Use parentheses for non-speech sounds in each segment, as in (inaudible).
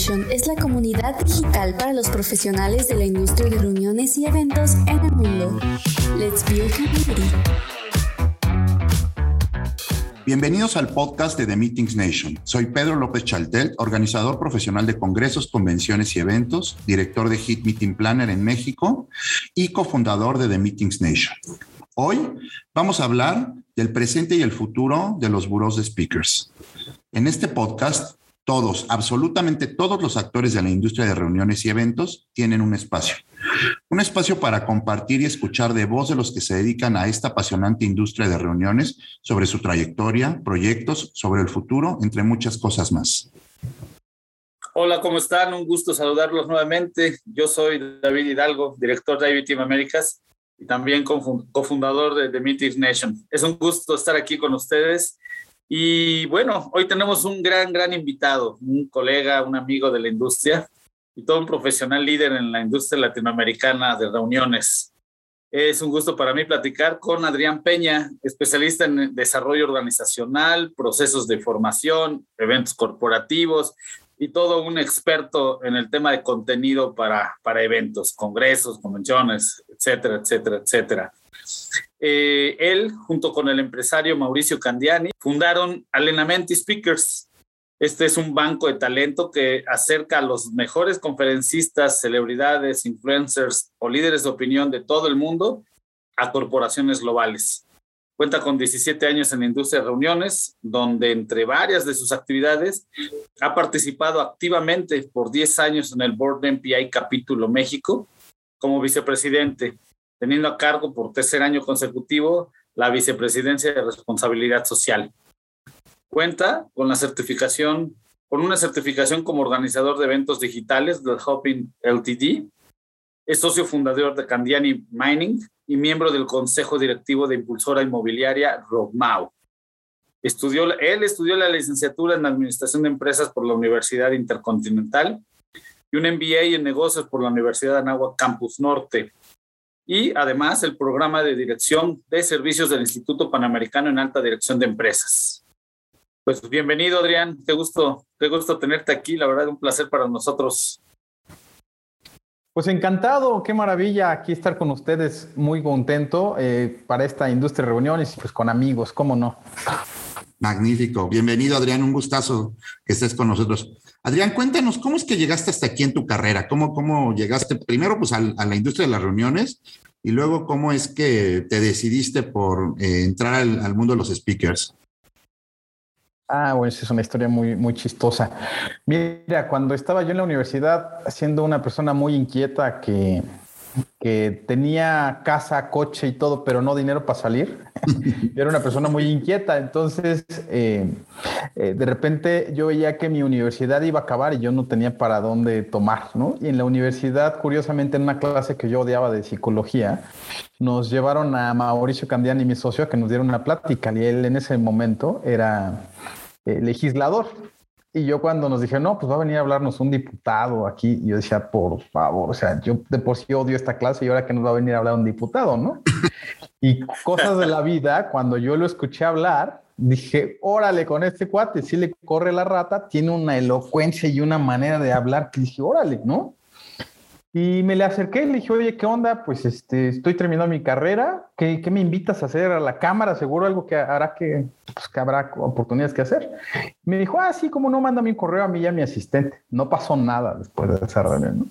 Es la comunidad digital para los profesionales de la industria de reuniones y eventos en el mundo. Let's build community. Bienvenidos al podcast de The Meetings Nation. Soy Pedro López Chaltel, organizador profesional de congresos, convenciones y eventos, director de Hit Meeting Planner en México y cofundador de The Meetings Nation. Hoy vamos a hablar del presente y el futuro de los buros de speakers. En este podcast, todos, absolutamente todos los actores de la industria de reuniones y eventos tienen un espacio. Un espacio para compartir y escuchar de voz de los que se dedican a esta apasionante industria de reuniones sobre su trayectoria, proyectos, sobre el futuro, entre muchas cosas más. Hola, ¿cómo están? Un gusto saludarlos nuevamente. Yo soy David Hidalgo, director de IB Team Américas y también cofundador de The Meetings Nation. Es un gusto estar aquí con ustedes. Y bueno, hoy tenemos un gran, gran invitado, un colega, un amigo de la industria y todo un profesional líder en la industria latinoamericana de reuniones. Es un gusto para mí platicar con Adrián Peña, especialista en desarrollo organizacional, procesos de formación, eventos corporativos y todo un experto en el tema de contenido para, para eventos, congresos, convenciones, etcétera, etcétera, etcétera. Eh, él, junto con el empresario Mauricio Candiani, fundaron Alenamenti Speakers. Este es un banco de talento que acerca a los mejores conferencistas, celebridades, influencers o líderes de opinión de todo el mundo a corporaciones globales. Cuenta con 17 años en la industria de reuniones, donde entre varias de sus actividades ha participado activamente por 10 años en el Board de MPI Capítulo México como vicepresidente, teniendo a cargo por tercer año consecutivo la vicepresidencia de responsabilidad social. Cuenta con una certificación como organizador de eventos digitales del Hopin LTD. Es socio fundador de Candiani Mining y miembro del consejo directivo de impulsora inmobiliaria Rogmau. Estudió, él estudió la licenciatura en Administración de Empresas por la Universidad Intercontinental y un MBA en Negocios por la Universidad de Anáhuac Campus Norte. Y además el programa de Dirección de Servicios del Instituto Panamericano en Alta Dirección de Empresas. Pues bienvenido, Adrián. Qué gusto, qué gusto tenerte aquí. La verdad, un placer para nosotros pues encantado, qué maravilla aquí estar con ustedes, muy contento eh, para esta industria de reuniones y pues con amigos, ¿cómo no? Magnífico, bienvenido Adrián, un gustazo que estés con nosotros. Adrián, cuéntanos, ¿cómo es que llegaste hasta aquí en tu carrera? ¿Cómo, cómo llegaste primero pues a, la industria de las reuniones y luego cómo es que te decidiste por eh, entrar al, al mundo de los speakers? Ah, bueno, es una historia muy, muy chistosa. Mira, cuando estaba yo en la universidad, siendo una persona muy inquieta que, que tenía casa, coche y todo, pero no dinero para salir, (laughs) era una persona muy inquieta. Entonces, eh, eh, de repente yo veía que mi universidad iba a acabar y yo no tenía para dónde tomar, ¿no? Y en la universidad, curiosamente, en una clase que yo odiaba de psicología, nos llevaron a Mauricio Candiani, mi socio, a que nos diera una plática. Y él en ese momento era eh, legislador. Y yo cuando nos dije, no, pues va a venir a hablarnos un diputado aquí, yo decía, por favor, o sea, yo de por sí odio esta clase y ahora que nos va a venir a hablar un diputado, ¿no? Y cosas de la vida, cuando yo lo escuché hablar, dije, órale, con este cuate, si le corre la rata, tiene una elocuencia y una manera de hablar que dije, órale, ¿no? Y me le acerqué y le dije, oye, ¿qué onda? Pues este, estoy terminando mi carrera. ¿Qué, ¿Qué, me invitas a hacer a la cámara? Seguro algo que hará que, pues, que habrá oportunidades que hacer. Me dijo, ah, sí, como no, mándame un correo a mí y a mi asistente. No pasó nada después de esa reunión.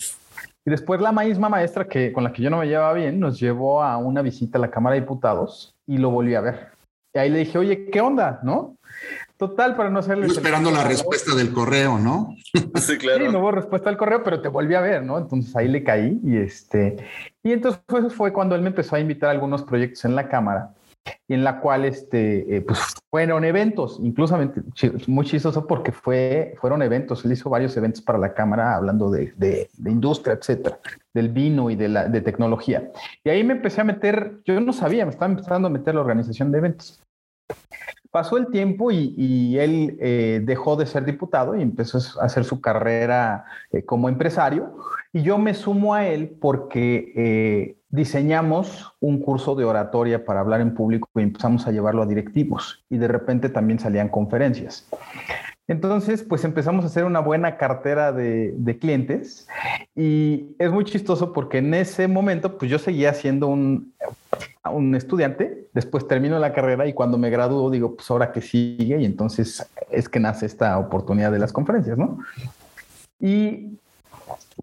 Y después la misma maestra que, con la que yo no me llevaba bien nos llevó a una visita a la Cámara de Diputados y lo volví a ver. Y ahí le dije, oye, ¿qué onda? ¿No? Total, para no hacerle. esperando la respuesta del correo, ¿no? (laughs) Sí, claro. Sí, no hubo respuesta al correo, pero te volví a ver, ¿no? Entonces ahí le caí y este. Y entonces fue, fue cuando él me empezó a invitar a algunos proyectos en la cámara y en la cual este, eh, pues fueron eventos, incluso muy chistoso porque fue, fueron eventos, él hizo varios eventos para la cámara hablando de, de, de industria, etcétera, del vino y de, la, de tecnología. Y ahí me empecé a meter, yo no sabía, me estaba empezando a meter la organización de eventos. Pasó el tiempo y, él eh, dejó de ser diputado y empezó a hacer su carrera eh, como empresario. Y yo me sumo a él porque eh, diseñamos un curso de oratoria para hablar en público y empezamos a llevarlo a directivos. Y de repente también salían conferencias. Entonces, pues empezamos a hacer una buena cartera de, clientes y es muy chistoso porque en ese momento, pues yo seguía siendo un, un estudiante, después termino la carrera y cuando me gradúo digo, pues ahora que sigue y entonces es que nace esta oportunidad de las conferencias, ¿no? Y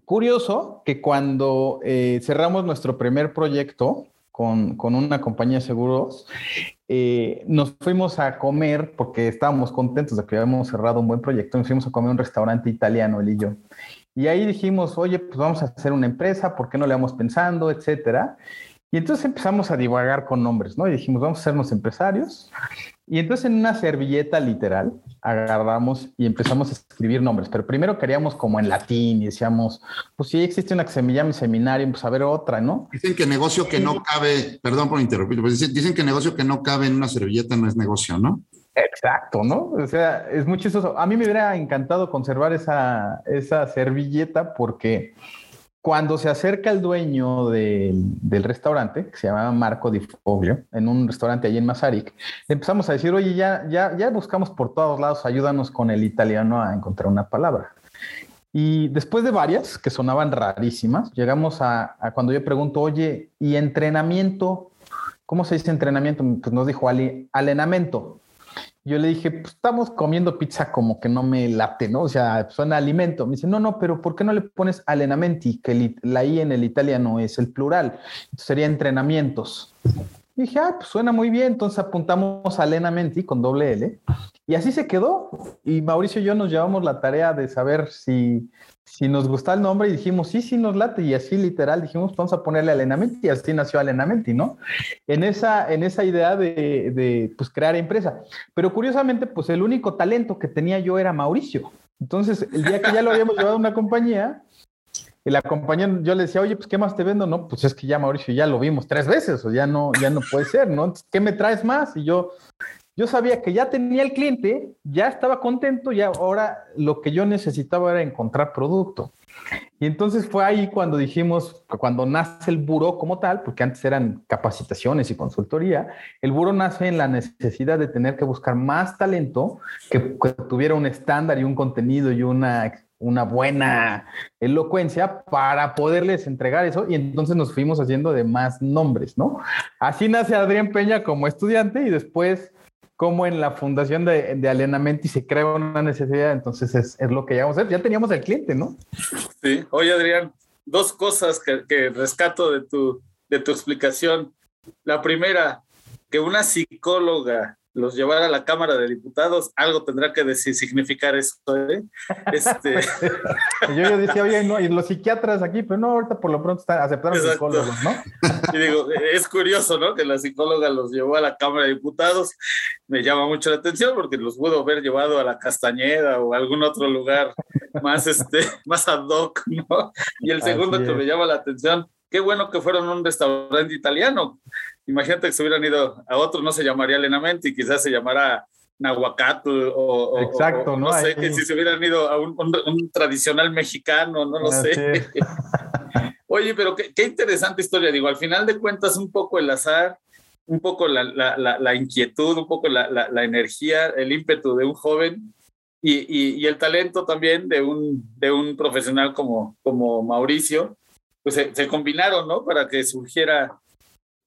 curioso que cuando eh, cerramos nuestro primer proyecto, con, una compañía de seguros, eh, nos fuimos a comer porque estábamos contentos de que habíamos cerrado un buen proyecto, nos fuimos a comer un restaurante italiano, él y yo. Y ahí dijimos, oye, pues vamos a hacer una empresa, ¿por qué no le vamos pensando, etcétera? Y entonces empezamos a divagar con nombres, ¿no? Y dijimos, vamos a hacernos empresarios. Y entonces en una servilleta literal agarramos y empezamos a escribir nombres, pero primero queríamos como en latín y decíamos, pues si existe una que se me llame seminario, pues a ver otra, ¿no? Dicen que negocio que no cabe, perdón por interrumpir, pues dicen, dicen que negocio que no cabe en una servilleta no es negocio, ¿no? Exacto, ¿no? O sea, es muy chistoso. A mí me hubiera encantado conservar esa, esa servilleta porque cuando se acerca el dueño del restaurante, que se llamaba Marco Di Foglio, en un restaurante allí en Mazarik, le empezamos a decir, oye, ya, ya, ya buscamos por todos lados, ayúdanos con el italiano a encontrar una palabra. Y después de varias que sonaban rarísimas, llegamos a, cuando yo pregunto, oye, ¿y entrenamiento? ¿Cómo se dice entrenamiento? Pues nos dijo alenamiento. Yo le dije, pues estamos comiendo pizza como que no me late, ¿no? O sea, suena alimento. Me dice, no, no, pero ¿por qué no le pones alenamenti? Que la I en el italiano es el plural. sería entrenamientos. dije, ah, pues suena muy bien. Entonces apuntamos alenamenti con doble L. Y así se quedó. Y Mauricio y yo nos llevamos la tarea de saber si si nos gusta el nombre y dijimos, sí, sí nos late, y así literal dijimos, vamos a ponerle Alenamenti, y así nació Alenamenti, ¿no? En esa, en esa idea de, de, pues, crear empresa. Pero curiosamente, pues el único talento que tenía yo era Mauricio. Entonces, el día que ya lo habíamos llevado a una compañía, y la compañía, yo le decía, oye, pues, ¿qué más te vendo? No, pues es que ya Mauricio ya lo vimos tres veces, o ya no, ya no puede ser, ¿no? ¿Qué me traes más? Y yo, yo sabía que ya tenía el cliente, ya estaba contento y ahora lo que yo necesitaba era encontrar producto. Y entonces fue ahí cuando dijimos, cuando nace el buro como tal, porque antes eran capacitaciones y consultoría, el buro nace en la necesidad de tener que buscar más talento que, tuviera un estándar y un contenido y una, una buena elocuencia para poderles entregar eso y entonces nos fuimos haciendo de más nombres, ¿no? Así nace Adrián Peña como estudiante y después como en la fundación de, de y se crea una necesidad, entonces es, es, lo que llegamos a hacer. Ya teníamos el cliente, ¿no? Sí. Oye, Adrián, dos cosas que, que rescato de tu, de tu explicación. La primera, que una psicóloga los llevar a la Cámara de Diputados, algo tendrá que decir, significar eso. ¿eh? Este... (laughs) yo, decía, oye, no, y los psiquiatras aquí, pero no, ahorita por lo pronto están aceptaron psicólogos, ¿no? (laughs) Y digo, es curioso, ¿no? Que la psicóloga los llevó a la Cámara de Diputados. Me llama mucho la atención porque los pudo haber llevado a la Castañeda o a algún otro lugar más, este, (laughs) más ad hoc, ¿no? Y el segundo que me llama la atención, qué bueno que fueron a un restaurante italiano Imagínate que se hubieran ido a otro, no se llamaría Lenamente y quizás se llamara Nahuacatl o, Exacto, no, sé, que si se hubieran ido a un, tradicional mexicano, no lo sé. (laughs) Oye, pero qué, interesante historia, digo, al final de cuentas un poco el azar, un poco la, la, la, inquietud, un poco la, energía, el ímpetu de un joven y, y, el talento también de un, de un profesional como, como Mauricio, pues se, se combinaron, ¿no? Para que surgiera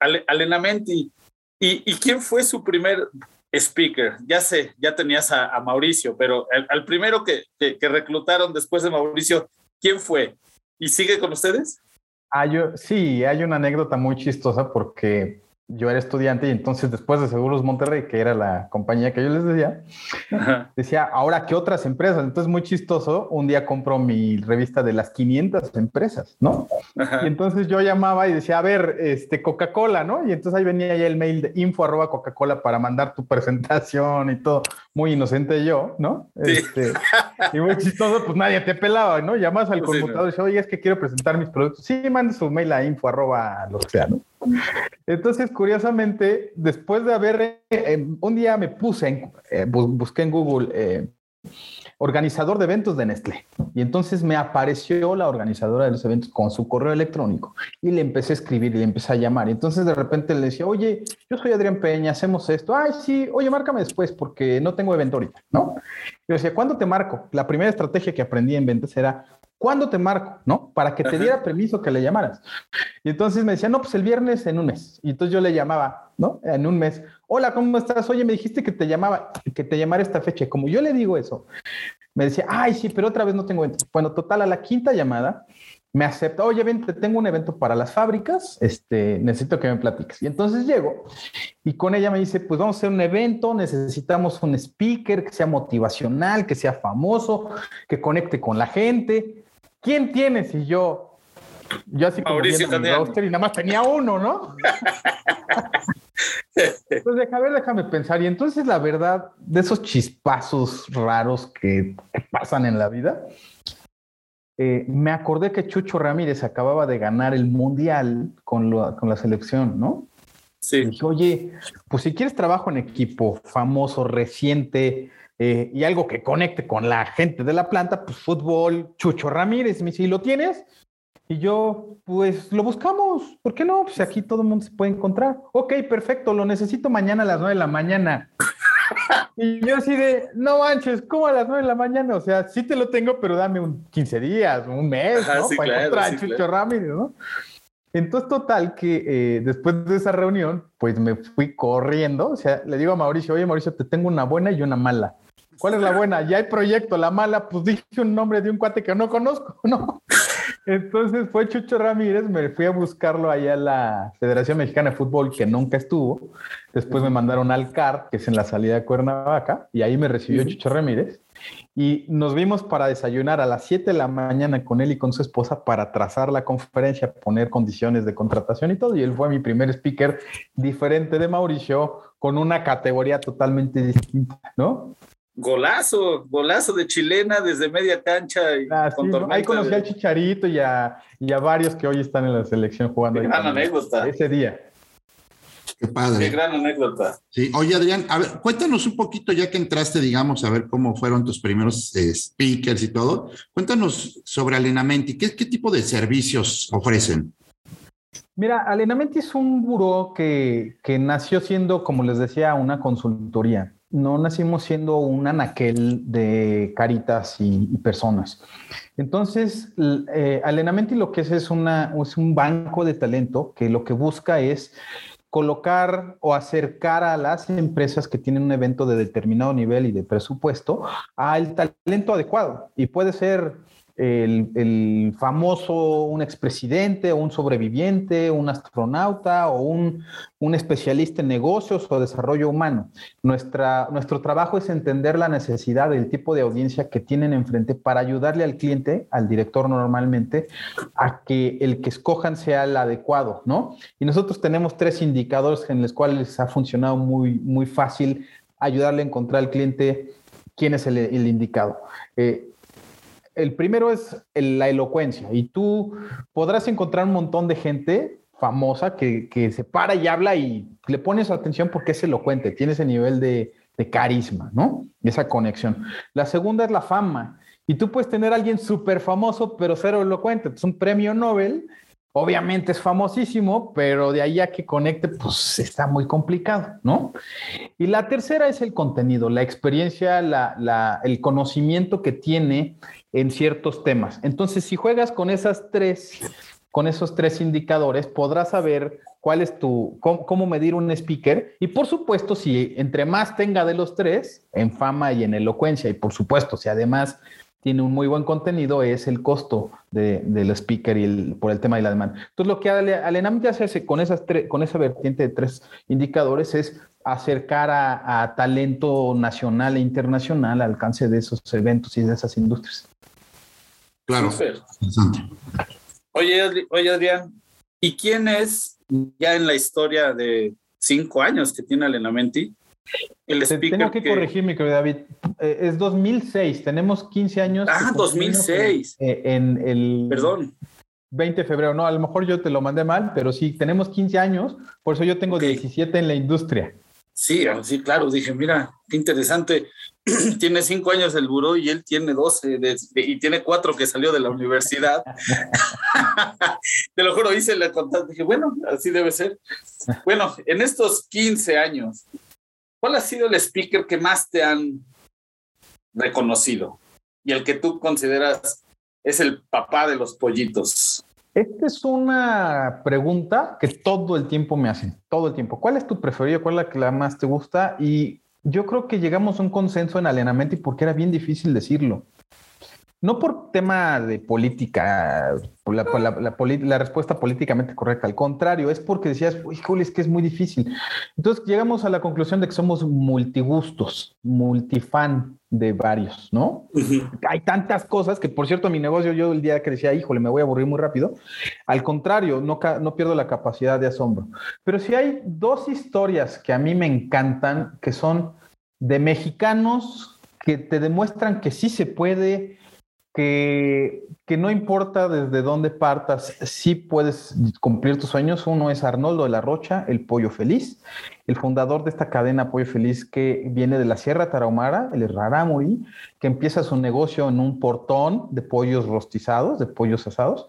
Alenamenti. ¿Y, ¿Y quién fue su primer speaker? Ya sé, ya tenías a, Mauricio, pero al, primero que, que, reclutaron después de Mauricio, ¿quién fue? ¿Y sigue con ustedes? Ah, yo, sí, hay una anécdota muy chistosa porque yo era estudiante y entonces después de Seguros Monterrey, que era la compañía que yo les decía, decía, ahora qué otras empresas. Entonces, muy chistoso, un día compro mi revista de las 500 empresas, ¿no? Y entonces yo llamaba y decía, a ver, este, Coca-Cola, ¿no? Y entonces ahí venía ya el mail de info arroba Coca-Cola para mandar tu presentación y todo, muy inocente yo, ¿no? Este, y muy chistoso, pues nadie te pelaba, ¿no? Llamas al conmutador y dices, oye, es que quiero presentar mis productos. Sí, mande su mail a info arroba lo que sea, ¿no? Entonces, curiosamente, después de haber, eh, un día me puse, eh, busqué en Google organizador de eventos de Nestlé. Y entonces me apareció la organizadora de los eventos con su correo electrónico y le empecé a escribir y le empecé a llamar. Y entonces de repente le decía, oye, yo soy Adrián Peña, hacemos esto. Ay, sí, oye, márcame después porque no tengo evento ahorita, ¿no? Yo decía, ¿cuándo te marco? La primera estrategia que aprendí en ventas era, ¿cuándo te marco? ¿No? Para que te diera permiso que le llamaras. Y entonces me decía, no, pues el viernes en un mes. Y entonces yo le llamaba, ¿no? En un mes. Hola, ¿cómo estás? Oye, me dijiste que te llamaba, que te llamara esta fecha. Como yo le digo eso, me decía, ay, sí, pero otra vez no tengo evento. Bueno, total, a la quinta llamada, me acepta, oye, ven, tengo un evento para las fábricas, este, necesito que me platiques. Y entonces llego y con ella me dice, pues vamos a hacer un evento, necesitamos un speaker que sea motivacional, que sea famoso, que conecte con la gente. ¿Quién tienes? Y yo, yo así como Mauricio roster y nada más tenía uno, ¿no? (laughs) Entonces, a ver, déjame pensar. Y entonces, la verdad, de esos chispazos raros que, pasan en la vida, eh, me acordé que Chucho Ramírez acababa de ganar el mundial con, con la selección, ¿no? Sí. Y dije, oye, pues si quieres trabajo en equipo famoso, reciente eh, y algo que conecte con la gente de la planta, pues fútbol, Chucho Ramírez. Me dice, ¿y lo tienes? Y yo, pues lo buscamos. ¿Por qué no? Pues aquí todo el mundo se puede encontrar. Ok, perfecto, lo necesito mañana a las nueve de la mañana. y yo así de, no manches, ¿cómo a las nueve de la mañana? O sea, sí te lo tengo, pero dame un 15 días, un mes, ¿no? Para encontrar a Chucho Ramírez, ¿no? Entonces, total, que eh, después de esa reunión, pues me fui corriendo. O sea, le digo a Mauricio, oye, Mauricio, te tengo una buena y una mala. ¿Cuál es la buena? Ya hay proyecto, la mala, pues (laughs) dije un nombre de un cuate que no conozco, ¿no? Entonces fue Chucho Ramírez, me fui a buscarlo allá a la Federación Mexicana de Fútbol, que nunca estuvo. Después me mandaron al CAR, que es en la salida de Cuernavaca, y ahí me recibió Chucho Ramírez. Y nos vimos para desayunar a las 7 de la mañana con él y con su esposa para trazar la conferencia, poner condiciones de contratación y todo. Y él fue mi primer speaker diferente de Mauricio, con una categoría totalmente distinta, ¿no? Golazo, golazo de chilena desde media cancha. Y ah, ahí conocí al Chicharito y a, y a, varios que hoy están en la selección jugando. Qué gran anécdota. Ese día. Qué padre. Qué gran anécdota. Sí, oye Adrián, a ver, cuéntanos un poquito ya que entraste, digamos, a ver cómo fueron tus primeros eh, speakers y todo. Cuéntanos sobre Alenamenti, ¿qué, qué tipo de servicios ofrecen? Mira, Alenamenti es un buró que, que nació siendo, como les decía, una consultoría no nacimos siendo un anaquel de caritas y, personas. Entonces, eh, lo que es es, es un banco de talento que lo que busca es colocar o acercar a las empresas que tienen un evento de determinado nivel y de presupuesto al talento adecuado. Y puede ser el, famoso, un expresidente, un sobreviviente, un astronauta o un, especialista en negocios o desarrollo humano. Nuestra, nuestro trabajo es entender la necesidad del tipo de audiencia que tienen enfrente para ayudarle al cliente, al director normalmente, a que el que escojan sea el adecuado, ¿no? Y nosotros tenemos tres indicadores en los cuales ha funcionado muy, muy fácil ayudarle a encontrar al cliente quién es el, indicado. Eh, el primero es la elocuencia y tú podrás encontrar un montón de gente famosa que, se para y habla y le pones atención porque es elocuente, tiene ese nivel de, carisma, ¿no? Esa conexión. La segunda es la fama. Y tú puedes tener a alguien súper famoso, pero cero elocuente. Es un premio Nobel, obviamente es famosísimo, pero de ahí a que conecte, pues está muy complicado, ¿no? Y la tercera es el contenido, la experiencia, el conocimiento que tiene en ciertos temas. Entonces, si juegas con esas tres, con esos tres indicadores, podrás saber cuál es tu, cómo, medir un speaker. Y por supuesto, si entre más tenga de los tres, en fama y en elocuencia, y por supuesto, si además tiene un muy buen contenido, es el costo del speaker y por el tema de la demanda. Entonces, lo que Alenamente hace con, esas con esa vertiente de tres indicadores es acercar a, a talento nacional e internacional al alcance de esos eventos y de esas industrias. Claro. Oye, oye, Adrián, ¿y quién es ya en la historia de cinco años que tiene Alenamenti? El speaker Tengo que, corregirme, querido David. Eh, es 2006. Tenemos 15 años. Ah, 2006. En, el. Perdón. 20 de febrero, no, a lo mejor yo te lo mandé mal, pero sí, tenemos 15 años, por eso yo tengo 17 en la industria. Sí, ah, sí, claro, dije, mira, qué interesante. (clears throat) tiene cinco años el buró y él tiene 12 y tiene cuatro que salió de la universidad. (laughs) Te lo juro, hice la contacto, dije, bueno, así debe ser. Bueno, en estos 15 años, ¿cuál ha sido el speaker que más te han reconocido y el que tú consideras es el papá de los pollitos? Esta es una pregunta que todo el tiempo me hacen, todo el tiempo. ¿Cuál es tu preferido? ¿Cuál es la que más te gusta? Y yo creo que llegamos a un consenso en alienamiento y porque era bien difícil decirlo. No por tema de política, la, la, respuesta políticamente correcta, al contrario, es porque decías, híjole, es que es muy difícil. Entonces llegamos a la conclusión de que somos multigustos, multifan de varios, ¿no? Hay tantas cosas que, por cierto, mi negocio, yo el día que decía, híjole, me voy a aburrir muy rápido, al contrario, no, no pierdo la capacidad de asombro. Pero sí hay dos historias que a mí me encantan, que son de mexicanos que te demuestran que sí se puede que, no importa desde dónde partas, sí puedes cumplir tus sueños. Uno es Arnoldo de la Rocha, el Pollo Feliz, el fundador de esta cadena Pollo Feliz que viene de la Sierra Tarahumara, el Rarámuri, que empieza su negocio en un portón de pollos rostizados, de pollos asados,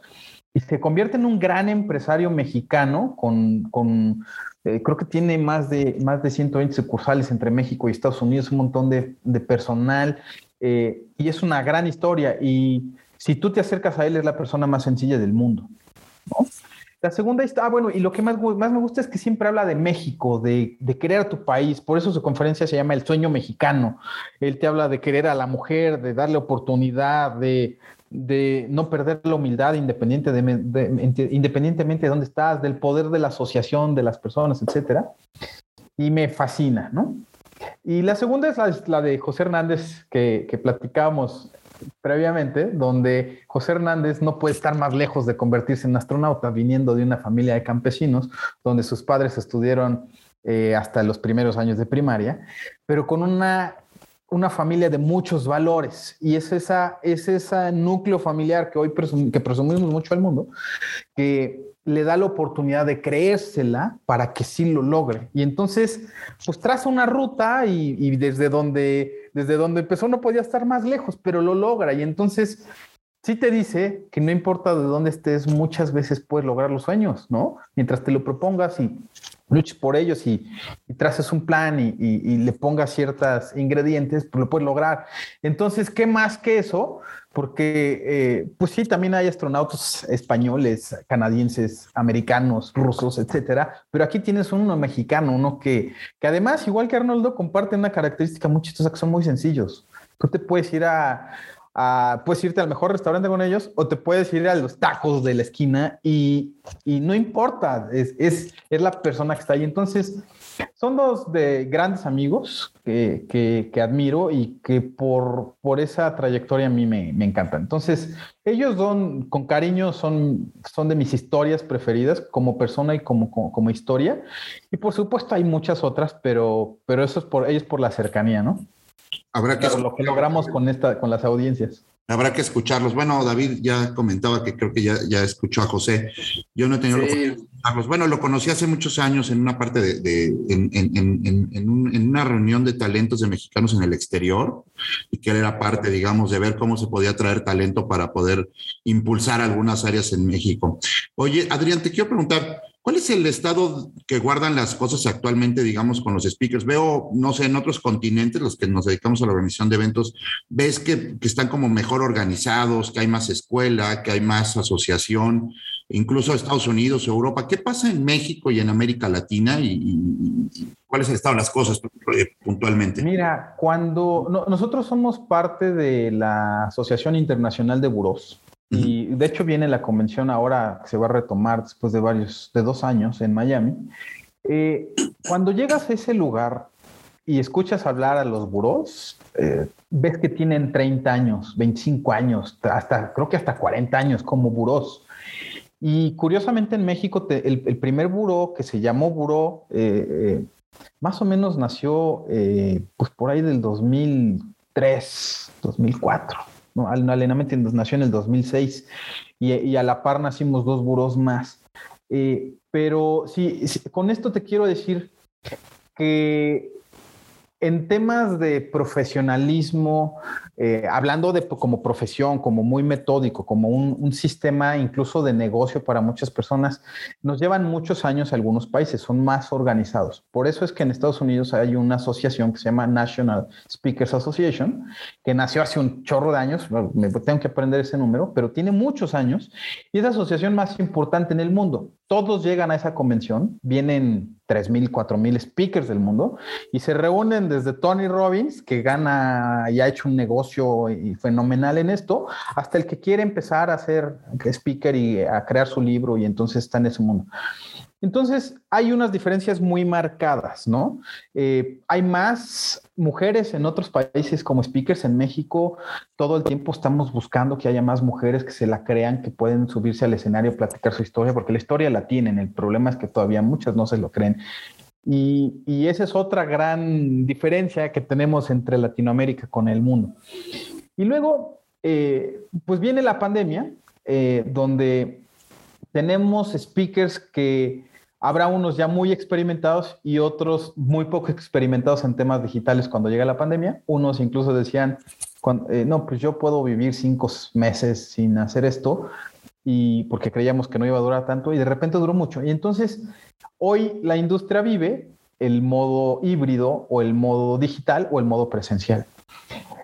y se convierte en un gran empresario mexicano con, con eh, creo que tiene más de, más de 120 sucursales entre México y Estados Unidos, un montón de personal eh, y es una gran historia. Y si tú te acercas a él, es la persona más sencilla del mundo. La segunda está, ah, bueno, y lo que más, más me gusta es que siempre habla de México, de, de, querer a tu país. Por eso su conferencia se llama El sueño mexicano. Él te habla de querer a la mujer, de darle oportunidad, de, de no perder la humildad independiente de, independientemente de dónde estás, del poder de la asociación de las personas, etcétera. Y me fascina, ¿no? Y la segunda es la, de José Hernández que, que platicábamos previamente, donde José Hernández no puede estar más lejos de convertirse en astronauta, viniendo de una familia de campesinos, donde sus padres estudiaron eh, hasta los primeros años de primaria, pero con una, una familia de muchos valores. Y es, esa, es ese núcleo familiar que hoy que presumimos mucho al mundo, que le da la oportunidad de creérsela para que sí lo logre. Y entonces, pues traza una ruta y, desde, donde, desde donde empezó no podía estar más lejos, pero lo logra. Y entonces, sí te dice que no importa de dónde estés, muchas veces puedes lograr los sueños, ¿no? Mientras te lo propongas y luches por ellos y, traces un plan y, le pongas ciertos ingredientes, pues lo puedes lograr. Entonces, ¿qué más que eso? Porque, eh, pues sí, también hay astronautas españoles, canadienses, americanos, rusos, etcétera, pero aquí tienes uno mexicano, uno que, que además, igual que Arnoldo, comparte una característica muy chistosa que son muy sencillos. Tú te puedes ir a, puedes irte al mejor restaurante con ellos o te puedes ir a los tacos de la esquina y, y no importa, es, es, es, la persona que está ahí. Entonces, son dos de grandes amigos que, que, que admiro y que por, por, esa trayectoria a mí me, me encantan. Entonces, ellos son, con cariño, son, son de mis historias preferidas como persona y como, como, como historia. Y por supuesto hay muchas otras, pero, pero eso es por ellos por la cercanía, ¿no? Habrá que lo que logramos con, esta, con las audiencias. Habrá que escucharlos. Bueno, David ya comentaba que creo que ya, ya escuchó a José. Yo no he tenido sí. escucharlos. Bueno, lo conocí hace muchos años en una parte de, de en, en, en, en, una reunión de talentos de mexicanos en el exterior y que él era parte, digamos, de ver cómo se podía traer talento para poder impulsar algunas áreas en México. Oye, Adrián, te quiero preguntar, ¿Cuál es el estado que guardan las cosas actualmente, digamos, con los speakers? Veo, no sé, en otros continentes, los que nos dedicamos a la organización de eventos, ves que, están como mejor organizados, que hay más escuela, que hay más asociación, incluso Estados Unidos, Europa. ¿Qué pasa en México y en América Latina y, cuál es el estado de las cosas puntualmente? Mira, cuando no, nosotros somos parte de la Asociación Internacional de Buros, y de hecho viene la convención ahora que se va a retomar después de varios, de dos años en Miami. Eh, cuando llegas a ese lugar y escuchas hablar a los burós, eh, ves que tienen 30 años, 25 años, hasta creo que hasta 40 años como burós. Y curiosamente en México el, primer buró que se llamó buró, eh, más o menos nació pues por ahí del 2003, 2004. ¿No? Alenamente nació en el 2006. y, a la par nacimos dos buros más. Eh, pero sí, con esto te quiero decir que en temas de profesionalismo, eh, hablando de como profesión, como muy metódico, como un, sistema incluso de negocio para muchas personas, nos llevan muchos años algunos países, son más organizados. Por eso es que en Estados Unidos hay una asociación que se llama National Speakers Association, que nació hace un chorro de años, me tengo que aprender ese número, pero tiene muchos años y es la asociación más importante en el mundo. Todos llegan a esa convención, vienen 3.000, 4.000 speakers del mundo y se reúnen desde Tony Robbins, que gana y ha hecho un negocio y fenomenal en esto, hasta el que quiere empezar a ser speaker y a crear su libro y entonces está en ese mundo. Entonces, hay unas diferencias muy marcadas, ¿no? Eh, hay más mujeres en otros países como speakers en México. Todo el tiempo estamos buscando que haya más mujeres que se la crean, que pueden subirse al escenario, platicar su historia, porque la historia la tienen. El problema es que todavía muchas no se lo creen. Y, esa es otra gran diferencia que tenemos entre Latinoamérica con el mundo. Y luego, eh, pues viene la pandemia, eh, donde tenemos speakers que Habrá unos ya muy experimentados y otros muy poco experimentados en temas digitales cuando llega la pandemia. Unos incluso decían, eh, no, pues yo puedo vivir cinco meses sin hacer esto y porque creíamos que no iba a durar tanto y de repente duró mucho. Y entonces hoy la industria vive el modo híbrido o el modo digital o el modo presencial.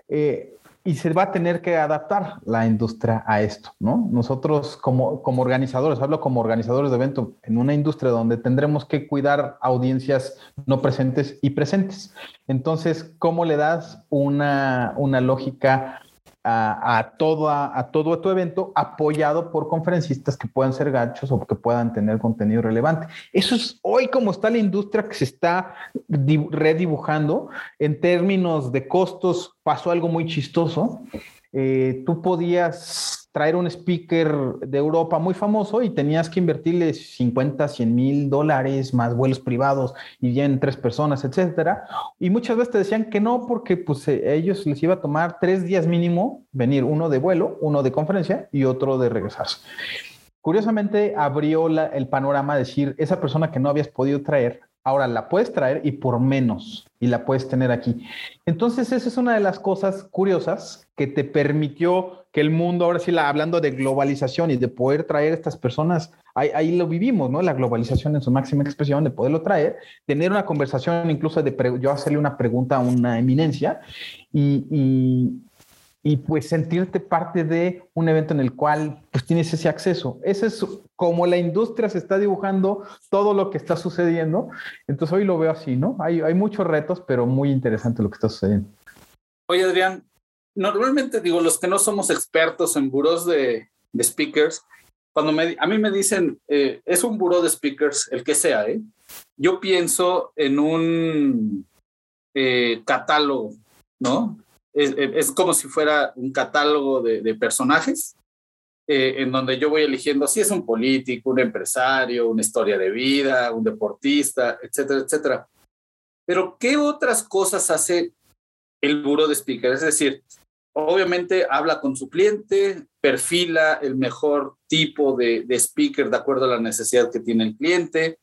Eh, y se va a tener que adaptar la industria a esto, ¿no? Nosotros como, como organizadores, hablo como organizadores de evento, en una industria donde tendremos que cuidar audiencias no presentes y presentes. Entonces, ¿cómo le das una, una lógica a, todo, a, todo tu evento apoyado por conferencistas que puedan ser ganchos o que puedan tener contenido relevante. Eso es hoy como está la industria que se está redibujando en términos de costos. Pasó algo muy chistoso. Eh, tú podías traer un speaker de Europa muy famoso y tenías que invertirle 50, 100 mil dólares más vuelos privados y ya en tres personas, etcétera. Y muchas veces te decían que no porque pues eh, ellos les iba a tomar tres días mínimo venir, uno de vuelo, uno de conferencia y otro de regresarse. Curiosamente abrió el panorama a decir, esa persona que no habías podido traer, ahora la puedes traer y por menos y la puedes tener aquí. Entonces, esa es una de las cosas curiosas que te permitió que el mundo, ahora sí, hablando de globalización y de poder traer estas personas, ahí, lo vivimos, ¿no? La globalización en su máxima expresión, de poderlo traer, tener una conversación, incluso de yo hacerle una pregunta a una eminencia y pues sentirte parte de un evento en el cual pues tienes ese acceso. Ese es como la industria se está dibujando todo lo que está sucediendo. Entonces hoy lo veo así, ¿no? Hay, hay muchos retos, pero muy interesante lo que está sucediendo. Oye, Adrián, normalmente digo, los que no somos expertos en buros de, de speakers, cuando me, a mí me dicen, eh, es un buró de speakers, el que sea, ¿eh? yo pienso en un eh, catálogo, ¿no? Es, como si fuera un catálogo de, personajes eh, en donde yo voy eligiendo si es un político, un empresario, una historia de vida, un deportista, etcétera, etcétera. Pero, ¿qué otras cosas hace el buro de speaker? Es decir, obviamente habla con su cliente, perfila el mejor tipo de, speaker de acuerdo a la necesidad que tiene el cliente,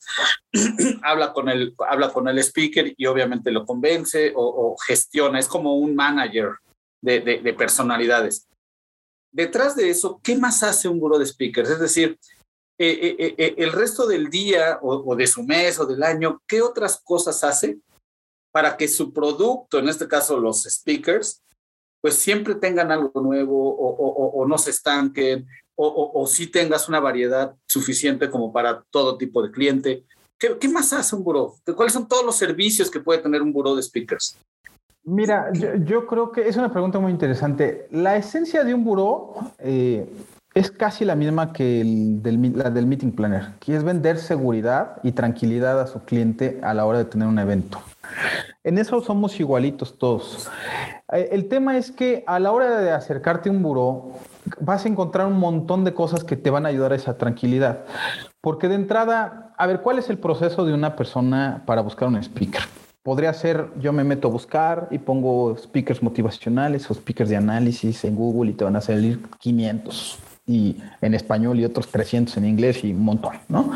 (clears throat) habla, con el, habla con el speaker y obviamente lo convence o, gestiona, es como un manager de, personalidades. Detrás de eso, ¿qué más hace un buro de speakers? Es decir, eh, eh, eh, el resto del día o, o de su mes o del año, ¿qué otras cosas hace para que su producto, en este caso los speakers, pues siempre tengan algo nuevo o, no se estanquen o, si tengas una variedad suficiente como para todo tipo de cliente. ¿Qué, más hace un buró? ¿Cuáles son todos los servicios que puede tener un buró de speakers? Mira, yo, creo que es una pregunta muy interesante. La esencia de un buró eh, es casi la misma que la del meeting planner, que es vender seguridad y tranquilidad a su cliente a la hora de tener un evento. En eso somos igualitos todos. Eh, el tema es que a la hora de acercarte a un buró, vas a encontrar un montón de cosas que te van a ayudar a esa tranquilidad. Porque de entrada, a ver, ¿cuál es el proceso de una persona para buscar un speaker? Podría ser, yo me meto a buscar y pongo speakers motivacionales o speakers de análisis en Google y te van a salir 500 y en español y otros 300 en inglés y un montón, ¿no?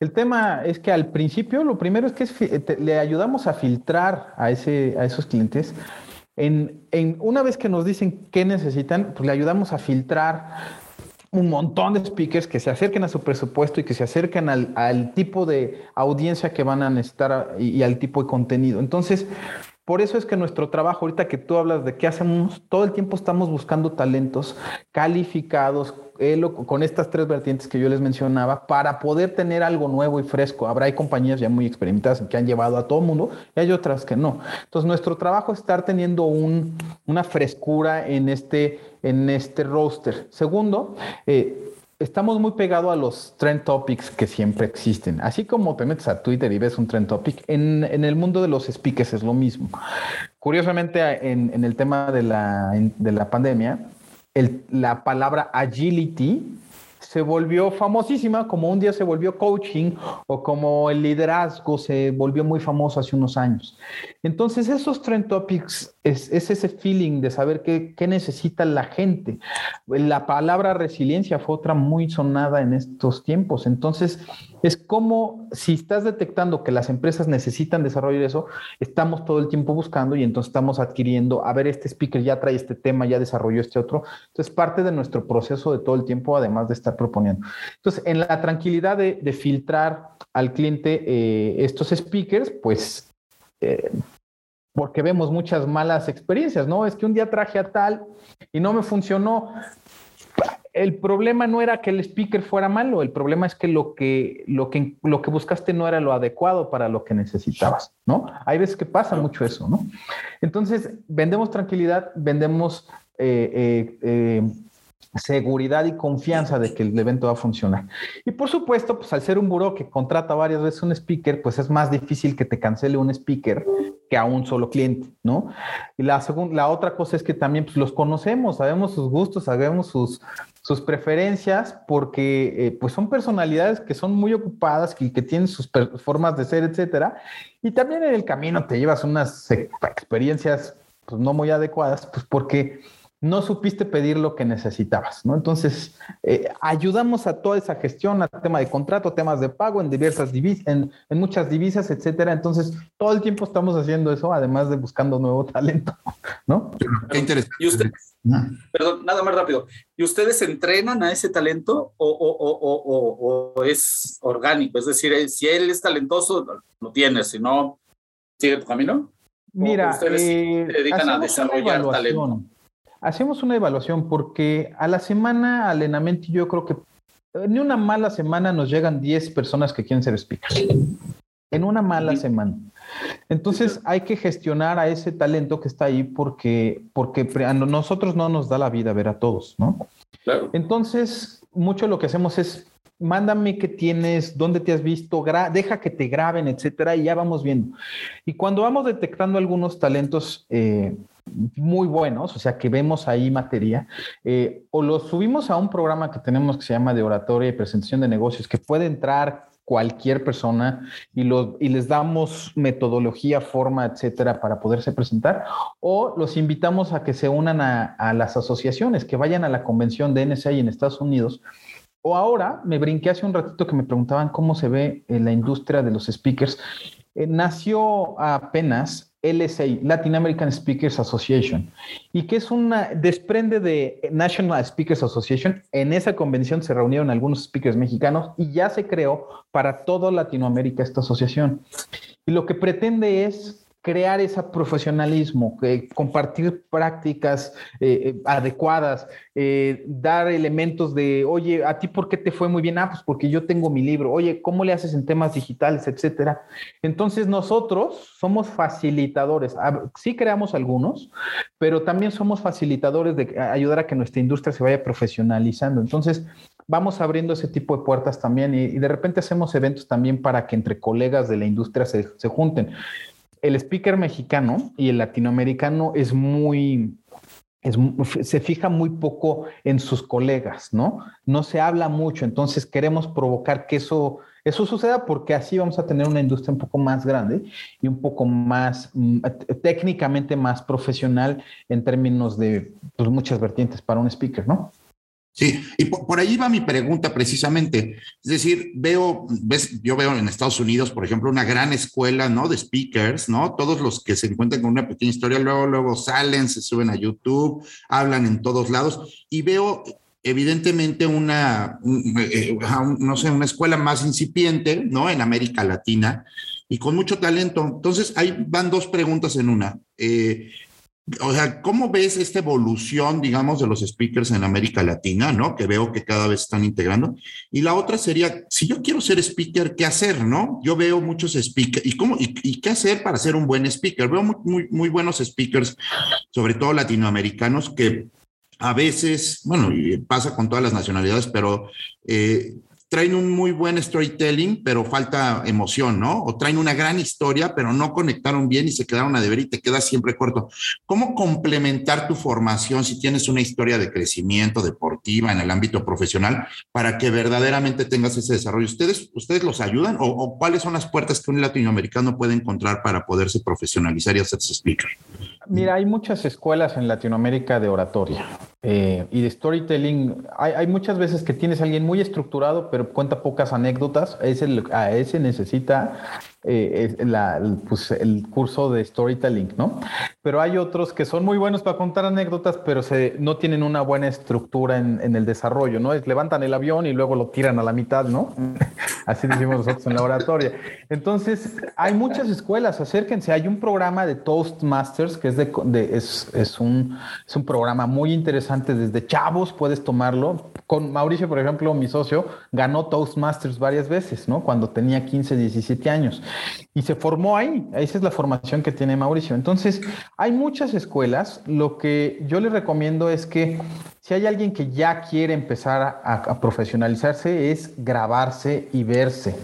El tema es que al principio lo primero es que le ayudamos a filtrar a, ese, a esos clientes. En, en, una vez que nos dicen qué necesitan, pues le ayudamos a filtrar un montón de speakers que se acerquen a su presupuesto y que se acerquen al, al tipo de audiencia que van a necesitar y, y, al tipo de contenido. Entonces, por eso es que nuestro trabajo, ahorita que tú hablas de qué hacemos, todo el tiempo estamos buscando talentos calificados eh, con estas tres vertientes que yo les mencionaba para poder tener algo nuevo y fresco. Habrá hay compañías ya muy experimentadas que han llevado a todo mundo y hay otras que no. Entonces, nuestro trabajo es estar teniendo un, una frescura en este, en este roster. Segundo, eh, estamos muy pegados a los trend topics que siempre existen. Así como te metes a Twitter y ves un trend topic, en, en el mundo de los speakers es lo mismo. Curiosamente, en, en el tema de la, de la pandemia, la palabra agility se volvió famosísima, como un día se volvió coaching o como el liderazgo se volvió muy famoso hace unos años. Entonces, esos trend topics es, es ese feeling de saber qué, qué, necesita la gente. La palabra resiliencia fue otra muy sonada en estos tiempos. Entonces, es como si estás detectando que las empresas necesitan desarrollar eso, estamos todo el tiempo buscando y entonces estamos adquiriendo, a ver, este speaker ya trae este tema, ya desarrolló este otro. Entonces, parte de nuestro proceso de todo el tiempo, además de estar proponiendo. Entonces, en la tranquilidad de, de filtrar al cliente eh, estos speakers, pues... Eh, porque vemos muchas malas experiencias, ¿no? Es que un día traje a tal y no me funcionó. El problema no era que el speaker fuera malo, el problema es que lo que, lo que, lo que buscaste no era lo adecuado para lo que necesitabas, ¿no? Hay veces que pasa mucho eso, ¿no? Entonces, vendemos tranquilidad, vendemos eh, eh, eh, seguridad y confianza de que el evento va a funcionar. Y por supuesto, pues al ser un buró que contrata varias veces un speaker, pues es más difícil que te cancele un speaker que a un solo cliente, ¿no? Y la, segunda, la otra cosa es que también pues, los conocemos, sabemos sus gustos, sabemos sus, sus preferencias, porque eh, pues son personalidades que son muy ocupadas, que, que tienen sus formas de ser, etcétera. Y también en el camino te llevas unas experiencias pues, no muy adecuadas, pues porque no supiste pedir lo que necesitabas, ¿no? Entonces, eh, ayudamos a toda esa gestión, a tema de contrato, temas de pago en diversas divisas, en, en, muchas divisas, etcétera. Entonces, todo el tiempo estamos haciendo eso, además de buscando nuevo talento, ¿no? Qué interesante. ¿Y usted, perdón, nada más rápido. ¿Y ustedes entrenan a ese talento o, o, o, o, es orgánico? Es decir, si él es talentoso, lo tienes, si no, sigue tu camino. Mira, ustedes eh, se dedican a desarrollar talento hacemos una evaluación porque a la semana, al entrenamiento, yo creo que en una mala semana nos llegan 10 personas que quieren ser speakers. En una mala semana. Entonces hay que gestionar a ese talento que está ahí porque, porque a nosotros no nos da la vida ver a todos, ¿no? Claro. Entonces, mucho lo que hacemos es mándame qué tienes, dónde te has visto, deja que te graben, etcétera, y ya vamos viendo. Y cuando vamos detectando algunos talentos eh, muy buenos, o sea, que vemos ahí materia, eh, o los subimos a un programa que tenemos que se llama de oratoria y presentación de negocios, que puede entrar cualquier persona y, los, y les damos metodología, forma, etcétera, para poderse presentar, o los invitamos a que se unan a, a las asociaciones, que vayan a la convención de NSA en Estados Unidos o ahora, me brinqué hace un ratito que me preguntaban cómo se ve en la industria de los speakers. Eh, nació apenas LSA, Latin American Speakers Association, y que es una, desprende de National Speakers Association. En esa convención se reunieron algunos speakers mexicanos y ya se creó para toda Latinoamérica esta asociación. Y lo que pretende es crear ese profesionalismo, eh, compartir prácticas eh, adecuadas, eh, dar elementos de, oye, ¿a ti por qué te fue muy bien? Ah, pues porque yo tengo mi libro. Oye, ¿cómo le haces en temas digitales, etcétera? Entonces nosotros somos facilitadores. Sí creamos algunos, pero también somos facilitadores de ayudar a que nuestra industria se vaya profesionalizando. Entonces, vamos abriendo ese tipo de puertas también y, y, de repente hacemos eventos también para que entre colegas de la industria se, se junten el speaker mexicano y el latinoamericano es muy, se fija muy poco en sus colegas, ¿no? No se habla mucho, entonces queremos provocar que eso, eso suceda porque así vamos a tener una industria un poco más grande y un poco más mm, técnicamente más profesional en términos de pues, muchas vertientes para un speaker, ¿no? Sí, y por, ahí va mi pregunta precisamente. Es decir, veo, ves, yo veo en Estados Unidos, por ejemplo, una gran escuela, ¿no? De speakers, ¿no? Todos los que se encuentran con una pequeña historia, luego, luego salen, se suben a YouTube, hablan en todos lados y veo evidentemente una, eh, no sé, una escuela más incipiente, ¿no? En América Latina y con mucho talento. Entonces, ahí van dos preguntas en una. Eh, o sea, ¿cómo ves esta evolución, digamos, de los speakers en América Latina, ¿no? Que veo que cada vez están integrando. Y la otra sería, si yo quiero ser speaker, ¿qué hacer, no? Yo veo muchos speakers, ¿y cómo, y, qué hacer para ser un buen speaker? Veo muy, muy, buenos speakers, sobre todo latinoamericanos, que a veces, bueno, pasa con todas las nacionalidades, pero eh, traen un muy buen storytelling, pero falta emoción, ¿no? O traen una gran historia, pero no conectaron bien y se quedaron a deber y te quedas siempre corto. ¿Cómo complementar tu formación si tienes una historia de crecimiento deportiva en el ámbito profesional para que verdaderamente tengas ese desarrollo? ¿Ustedes, ustedes los ayudan o, cuáles son las puertas que un latinoamericano puede encontrar para poderse profesionalizar y hacerse speaker? Mira, hay muchas escuelas en Latinoamérica de oratoria eh, y de storytelling. Hay, hay, muchas veces que tienes a alguien muy estructurado, pero cuenta pocas anécdotas. Ese, a ese necesita eh, pues, el curso de storytelling, ¿no? Pero hay otros que son muy buenos para contar anécdotas, pero se, no tienen una buena estructura en, el desarrollo, ¿no? Es levantan el avión y luego lo tiran a la mitad, ¿no? Así decimos nosotros en la oratoria. Entonces, hay muchas escuelas, acérquense. Hay un programa de Toastmasters que es, de, es, es, un, es un programa muy interesante. Desde chavos puedes tomarlo. Con Mauricio, por ejemplo, mi socio, ganó Toastmasters varias veces, ¿no? Cuando tenía 15, 17 años. Y se formó ahí. Esa es la formación que tiene Mauricio. Entonces, hay muchas escuelas. Lo que yo les recomiendo es que si hay alguien que ya quiere empezar a, profesionalizarse, es grabarse y verse,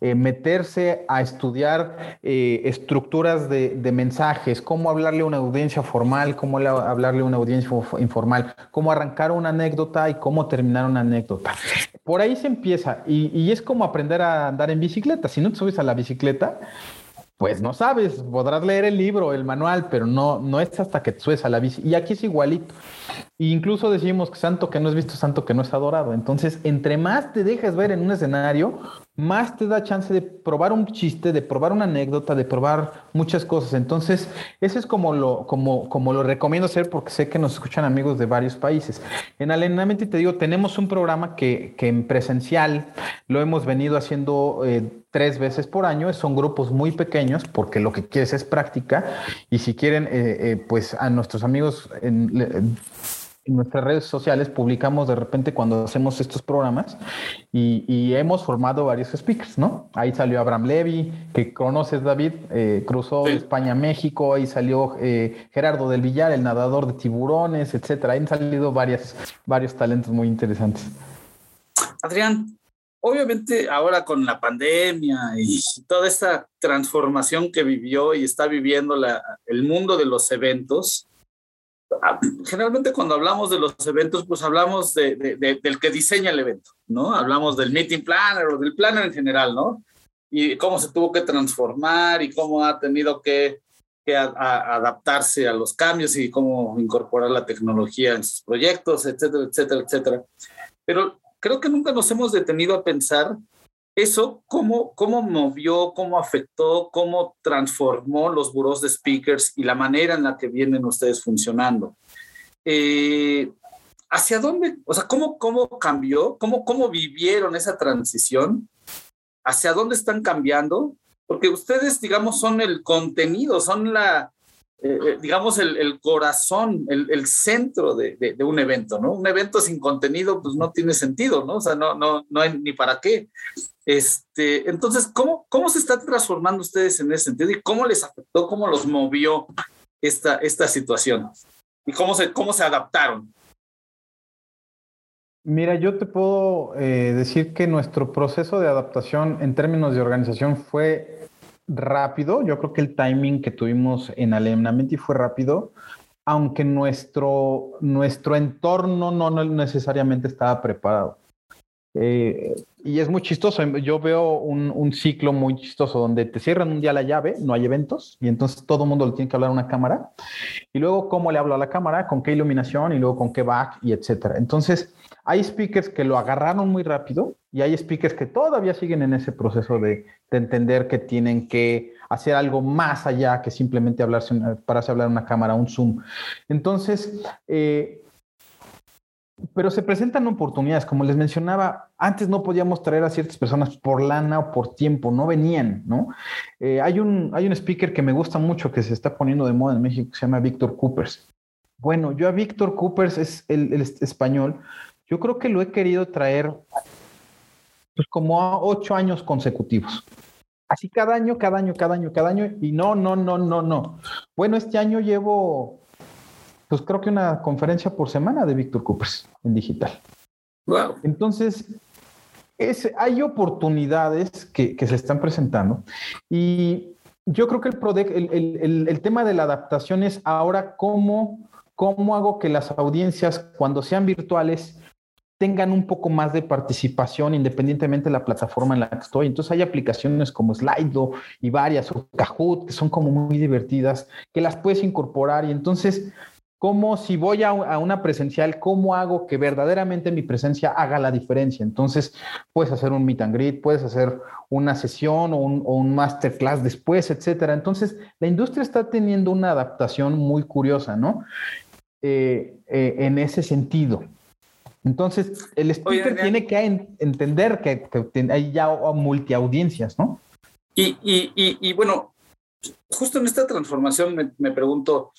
eh, meterse a estudiar eh, estructuras de, mensajes, cómo hablarle a una audiencia formal, cómo hablarle a una audiencia informal, cómo arrancar una anécdota y cómo terminar una anécdota. Por ahí se empieza y, y es como aprender a andar en bicicleta. Si no te subes a la bicicleta, pues no sabes, podrás leer el libro, el manual, pero no, no es hasta que te subes a la bici. Y aquí es igualito. E incluso decimos que santo que no es visto, santo que no es adorado. Entonces, entre más te dejas ver en un escenario, más te da chance de probar un chiste, de probar una anécdota, de probar muchas cosas. Entonces, eso es como lo, como, como lo recomiendo hacer porque sé que nos escuchan amigos de varios países. En Alenamente te digo, tenemos un programa que, que en presencial lo hemos venido haciendo eh, tres veces por año. Son grupos muy pequeños porque lo que quieres es práctica. Y si quieren, eh, eh, pues a nuestros amigos en, nuestras redes sociales publicamos de repente cuando hacemos estos programas y, hemos formado varios speakers, ¿no? Ahí salió Abraham Levy, que conoces David, eh, cruzó España México, ahí salió Gerardo del Villar, el nadador de tiburones, etcétera. Ahí han salido varias, varios talentos muy interesantes. Adrián, obviamente ahora con la pandemia y toda esta transformación que vivió y está viviendo el mundo de los eventos, ah, generalmente cuando hablamos de los eventos, pues hablamos de, del que diseña el evento, ¿no? Hablamos del meeting planner o del planner en general, ¿no? Y cómo se tuvo que transformar y cómo ha tenido que adaptarse a los cambios y cómo incorporar la tecnología en sus proyectos, etcétera, etcétera, etcétera. Pero creo que nunca nos hemos detenido a pensar eso, cómo, cómo movió, cómo afectó, cómo transformó los buros de speakers y la manera en la que vienen ustedes funcionando. Eh, ¿Hacia dónde, o sea, cómo, cómo cambió, cómo, cómo vivieron esa transición? ¿Hacia dónde están cambiando? Porque ustedes, digamos, son el contenido, son la, eh, eh, digamos, el, corazón, el, centro de, un evento, ¿no? Un evento sin contenido, pues no tiene sentido, ¿no? O sea, no, no, no hay ni para qué. Este, entonces, ¿cómo, ¿cómo se están transformando ustedes en ese sentido y cómo les afectó, cómo los movió esta, esta situación? ¿Y cómo se, cómo se adaptaron? Mira, yo te puedo eh, decir que nuestro proceso de adaptación en términos de organización fue rápido. Yo creo que el timing que tuvimos en Alemnamente fue rápido, aunque nuestro, nuestro entorno no, necesariamente estaba preparado. Eh, y es muy chistoso. Yo veo un, ciclo muy chistoso donde te cierran un día la llave, no hay eventos, y entonces todo el mundo le tiene que hablar a una cámara. Y luego, ¿cómo le hablo a la cámara? ¿Con qué iluminación? Y luego, ¿con qué back? Y etcétera. Entonces, hay speakers que lo agarraron muy rápido y hay speakers que todavía siguen en ese proceso de, entender que tienen que hacer algo más allá que simplemente hablarse, para hablar a una cámara, un Zoom. Entonces, eh, pero se presentan oportunidades, como les mencionaba, antes no podíamos traer a ciertas personas por lana o por tiempo, no venían, ¿no? Eh, hay, un, hay un speaker que me gusta mucho que se está poniendo de moda en México, que se llama Víctor Coopers. Bueno, yo a Víctor Coopers es el, el, español, yo creo que lo he querido traer pues como a ocho años consecutivos. Así cada año, cada año, cada año, cada año, y no, no, no, no, no. Bueno, este año llevo pues creo que una conferencia por semana de Víctor Coopers en digital. Wow. Entonces, es, hay oportunidades que, se están presentando y yo creo que el, el, el, tema de la adaptación es ahora cómo, cómo hago que las audiencias, cuando sean virtuales, tengan un poco más de participación independientemente de la plataforma en la que estoy. Entonces hay aplicaciones como Slido y varias, o Kahoot, que son como muy divertidas, que las puedes incorporar y entonces ¿Cómo si voy a, una presencial, cómo hago que verdaderamente mi presencia haga la diferencia? Entonces, puedes hacer un meet and greet, puedes hacer una sesión o un, masterclass después, etcétera. Entonces, la industria está teniendo una adaptación muy curiosa, ¿no? Eh, eh, en ese sentido. Entonces, el speaker tiene que entender que, hay ya multiaudiencias, ¿no? Y, y, bueno, justo en esta transformación me pregunto,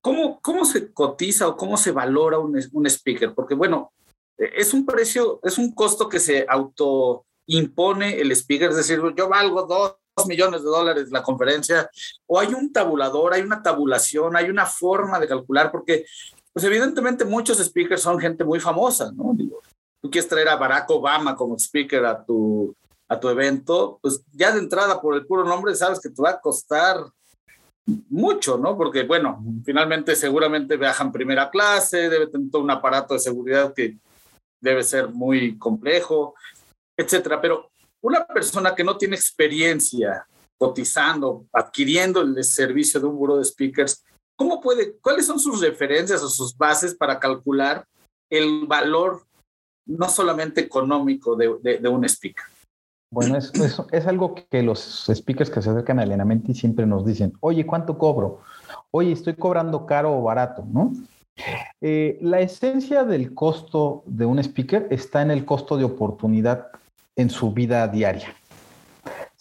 ¿Cómo, ¿Cómo se cotiza o cómo se valora un, un speaker? Porque bueno, es un precio, es un costo que se autoimpone el speaker, es decir, yo valgo dos millones de dólares la conferencia, o hay un tabulador, hay una tabulación, hay una forma de calcular, porque pues evidentemente muchos speakers son gente muy famosa, ¿no? Digo, tú quieres traer a Barack Obama como speaker a tu, a tu evento, pues ya de entrada por el puro nombre sabes que te va a costar mucho, ¿no? Porque, bueno, finalmente seguramente viajan primera clase, debe tener todo un aparato de seguridad que debe ser muy complejo, etcétera. Pero una persona que no tiene experiencia cotizando, adquiriendo el servicio de un buro de speakers, ¿cómo puede, cuáles son sus referencias o sus bases para calcular el valor no solamente económico de, un speaker? Bueno, es, es, algo que los speakers que se acercan a y siempre nos dicen, oye, ¿cuánto cobro? Oye, estoy cobrando caro o barato, ¿no? Eh, la esencia del costo de un speaker está en el costo de oportunidad en su vida diaria.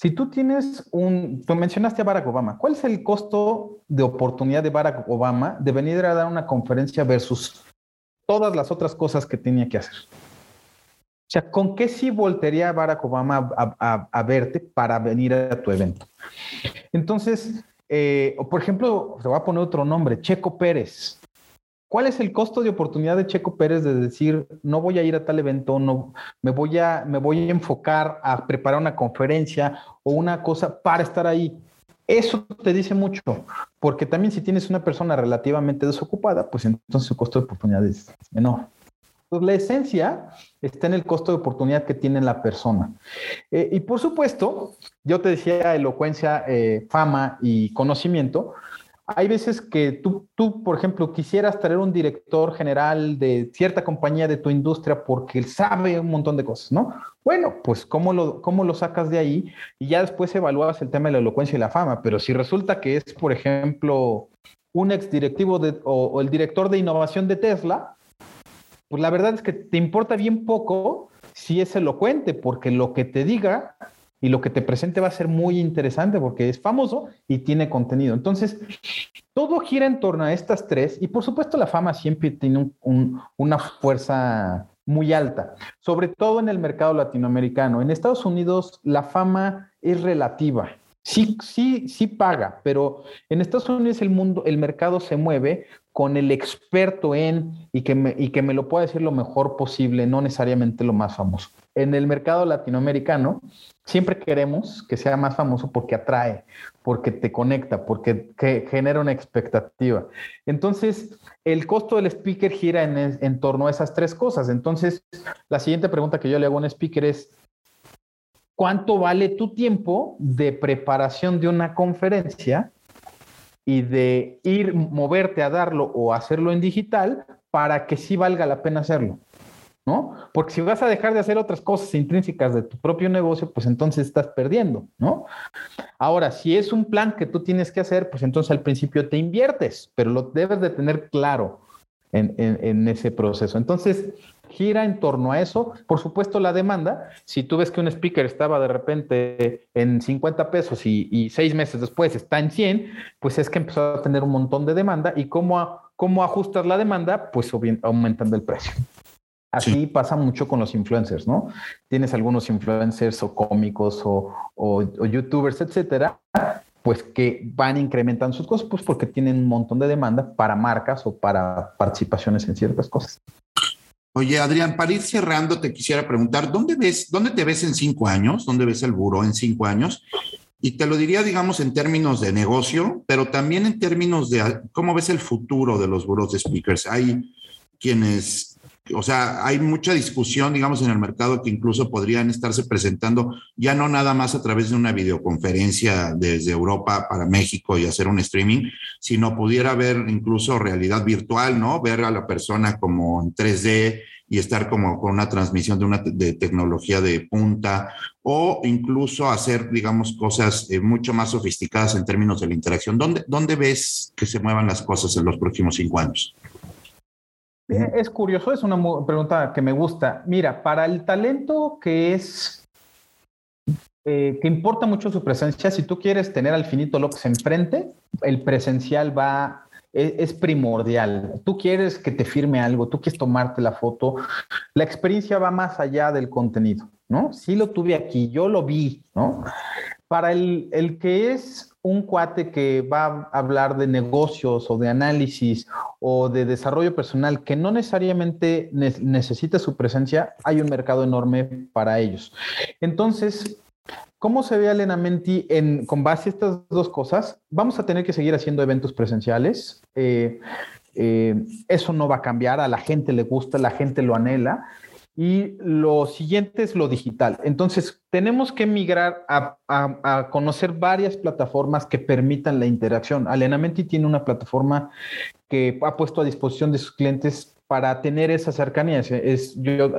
Si tú tienes un, tú mencionaste a Barack Obama, ¿cuál es el costo de oportunidad de Barack Obama de venir a dar una conferencia versus todas las otras cosas que tenía que hacer? O sea, ¿con qué sí voltearía Barack Obama a, verte para venir a tu evento? Entonces, eh, por ejemplo, te voy a poner otro nombre, Checo Pérez. ¿Cuál es el costo de oportunidad de Checo Pérez de decir, no voy a ir a tal evento, no, me voy a, me voy a enfocar a preparar una conferencia o una cosa para estar ahí? Eso te dice mucho, porque también si tienes una persona relativamente desocupada, pues entonces su costo de oportunidad es menor. Pues la esencia está en el costo de oportunidad que tiene la persona. Eh, y por supuesto, yo te decía elocuencia, eh, fama y conocimiento. Hay veces que tú, tú, por ejemplo, quisieras traer un director general de cierta compañía de tu industria porque él sabe un montón de cosas, ¿no? Bueno, pues ¿cómo lo, cómo lo sacas de ahí? Y ya después evalúas el tema de la elocuencia y la fama. Pero si resulta que es, por ejemplo, un ex directivo o el director de innovación de Tesla, pues la verdad es que te importa bien poco si es elocuente, porque lo que te diga y lo que te presente va a ser muy interesante porque es famoso y tiene contenido. Entonces, todo gira en torno a estas tres y por supuesto la fama siempre tiene una fuerza muy alta, sobre todo en el mercado latinoamericano. En Estados Unidos la fama es relativa. Sí, sí, sí paga, pero en Estados Unidos el mundo, el mercado se mueve con el experto en y que, me, y que me lo pueda decir lo mejor posible, no necesariamente lo más famoso. En el mercado latinoamericano siempre queremos que sea más famoso porque atrae, porque te conecta, porque genera una expectativa. Entonces, el costo del speaker gira en, en, torno a esas tres cosas. Entonces, la siguiente pregunta que yo le hago a un speaker es, ¿cuánto vale tu tiempo de preparación de una conferencia y de ir, moverte a darlo o hacerlo en digital para que sí valga la pena hacerlo? ¿No? Porque si vas a dejar de hacer otras cosas intrínsecas de tu propio negocio, pues entonces estás perdiendo, ¿no? Ahora, si es un plan que tú tienes que hacer, pues entonces al principio te inviertes, pero lo debes de tener claro en, ese proceso. Entonces, gira en torno a eso. Por supuesto, la demanda, si tú ves que un speaker estaba de repente en 50 pesos y, seis meses después está en 100, pues es que empezó a tener un montón de demanda y cómo, cómo ajustas la demanda, pues aumentando el precio. Así pasa mucho con los influencers, ¿no? Tienes algunos influencers o cómicos o, youtubers, etcétera, pues que van incrementando sus cosas, pues porque tienen un montón de demanda para marcas o para participaciones en ciertas cosas. Oye, Adrián, para ir cerrando, te quisiera preguntar, ¿dónde ves, dónde te ves en cinco años? ¿Dónde ves el buró en cinco años? Y te lo diría, digamos, en términos de negocio, pero también en términos de cómo ves el futuro de los buros de speakers. Hay quienes o sea, hay mucha discusión, digamos, en el mercado que incluso podrían estarse presentando ya no nada más a través de una videoconferencia desde Europa para México y hacer un streaming, sino pudiera haber incluso realidad virtual, ¿no? Ver a la persona como en 3D y estar como con una transmisión de una tecnología de punta o incluso hacer, digamos, cosas eh, mucho más sofisticadas en términos de la interacción. ¿Dónde, ¿Dónde ves que se muevan las cosas en los próximos cinco años? Es curioso, es una pregunta que me gusta. Mira, para el talento que es, eh, que importa mucho su presencia, si tú quieres tener al finito López enfrente, el presencial va, es, es, primordial. Tú quieres que te firme algo, tú quieres tomarte la foto, la experiencia va más allá del contenido, ¿no? Sí lo tuve aquí, yo lo vi, ¿no? Para el, el que es un cuate que va a hablar de negocios o de análisis o de desarrollo personal que no necesariamente necesita su presencia, hay un mercado enorme para ellos. Entonces, ¿cómo se ve Elena Menti en, con base a estas dos cosas? Vamos a tener que seguir haciendo eventos presenciales. Eh, eh, eso no va a cambiar, a la gente le gusta, la gente lo anhela. Y lo siguiente es lo digital. Entonces, tenemos que migrar a, conocer varias plataformas que permitan la interacción. Alenamenti tiene una plataforma que ha puesto a disposición de sus clientes para tener esa cercanía. Es, yo,